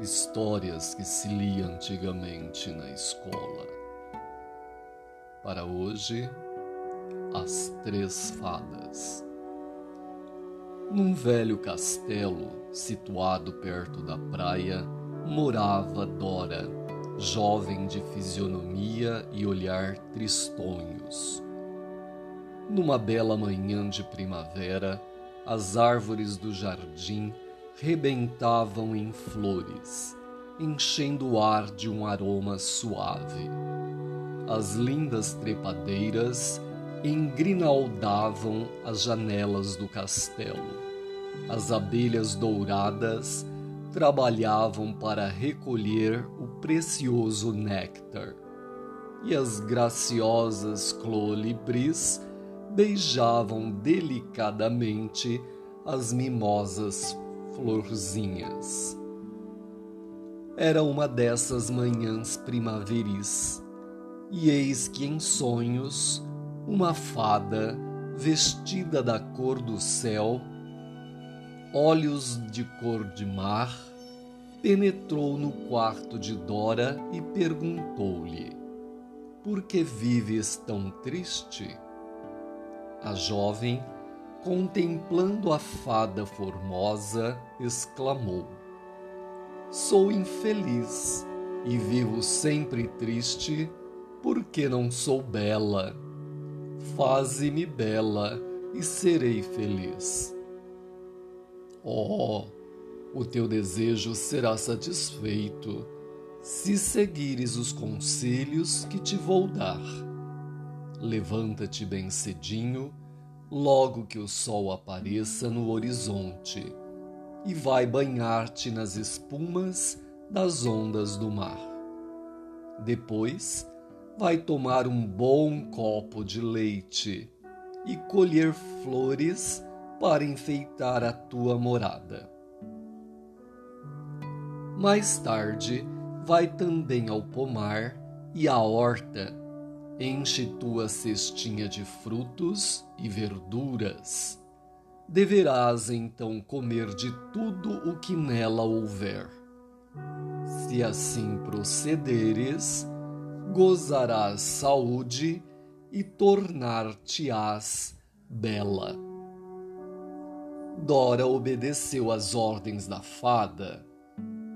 Histórias que se lia antigamente na escola. Para hoje, As Três Fadas. Num velho castelo situado perto da praia, morava Dora, jovem de fisionomia e olhar tristonhos. Numa bela manhã de primavera, as árvores do jardim rebentavam em flores, enchendo o ar de um aroma suave. As lindas trepadeiras engrinaldavam as janelas do castelo. As abelhas douradas trabalhavam para recolher o precioso néctar. E as graciosas colibris beijavam delicadamente as mimosas florzinhas. Era uma dessas manhãs primaveris, e eis que em sonhos uma fada vestida da cor do céu, olhos de cor de mar, penetrou no quarto de Dora e perguntou-lhe: Por que vives tão triste? A jovem contemplando a fada formosa, exclamou: Sou infeliz e vivo sempre triste porque não sou bela. Faze-me bela e serei feliz. Oh, o teu desejo será satisfeito se seguires os conselhos que te vou dar. Levanta-te bem cedinho logo que o sol apareça no horizonte, e vai banhar-te nas espumas das ondas do mar. Depois, vai tomar um bom copo de leite e colher flores para enfeitar a tua morada. Mais tarde, vai também ao pomar e à horta Enche tua cestinha de frutos e verduras. Deverás então comer de tudo o que nela houver. Se assim procederes, gozarás saúde e tornar-te-ás bela. Dora obedeceu às ordens da fada,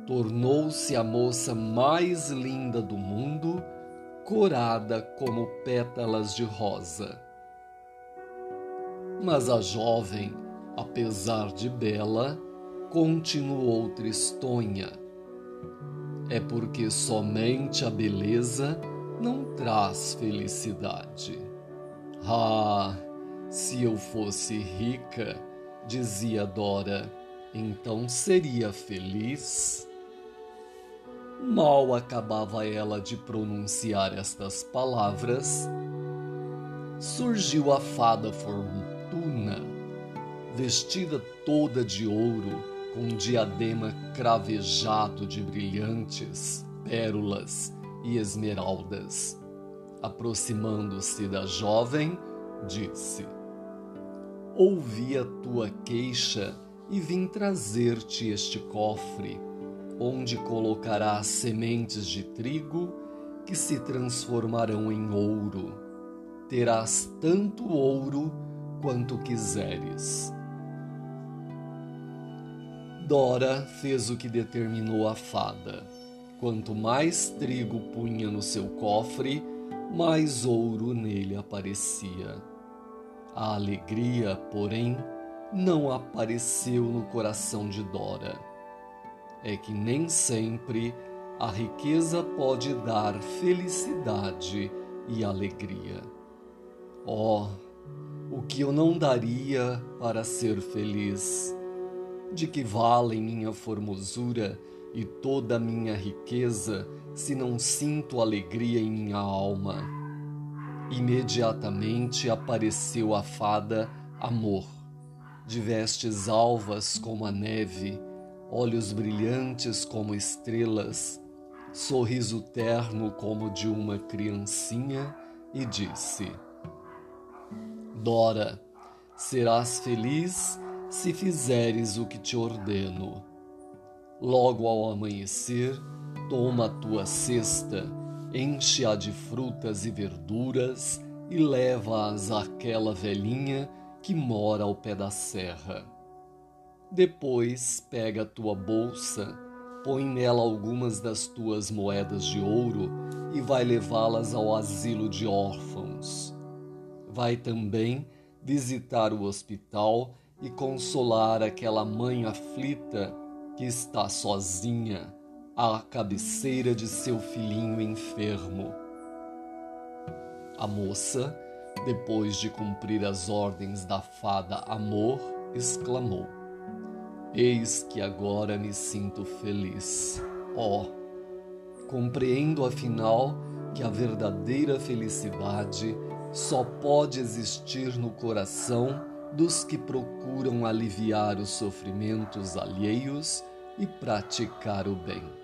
tornou-se a moça mais linda do mundo corada como pétalas de rosa. Mas a jovem, apesar de bela, continuou tristonha. É porque somente a beleza não traz felicidade. Ah, se eu fosse rica, dizia Dora, então seria feliz. Mal acabava ela de pronunciar estas palavras, surgiu a fada Fortuna, vestida toda de ouro, com um diadema cravejado de brilhantes, pérolas e esmeraldas. Aproximando-se da jovem, disse: Ouvi a tua queixa e vim trazer-te este cofre onde colocarás sementes de trigo que se transformarão em ouro. Terás tanto ouro quanto quiseres. Dora fez o que determinou a fada. Quanto mais trigo punha no seu cofre, mais ouro nele aparecia. A alegria, porém, não apareceu no coração de Dora é que nem sempre a riqueza pode dar felicidade e alegria. Oh, o que eu não daria para ser feliz! De que vale minha formosura e toda minha riqueza se não sinto alegria em minha alma? Imediatamente apareceu a fada Amor, de vestes alvas como a neve olhos brilhantes como estrelas, sorriso terno como de uma criancinha, e disse: Dora, serás feliz se fizeres o que te ordeno. Logo ao amanhecer, toma a tua cesta, enche-a de frutas e verduras e leva-as àquela velhinha que mora ao pé da serra. Depois pega a tua bolsa, põe nela algumas das tuas moedas de ouro e vai levá-las ao asilo de órfãos. Vai também visitar o hospital e consolar aquela mãe aflita que está sozinha à cabeceira de seu filhinho enfermo. A moça, depois de cumprir as ordens da fada Amor, exclamou: Eis que agora me sinto feliz. Ó, oh, compreendo afinal que a verdadeira felicidade só pode existir no coração dos que procuram aliviar os sofrimentos alheios e praticar o bem.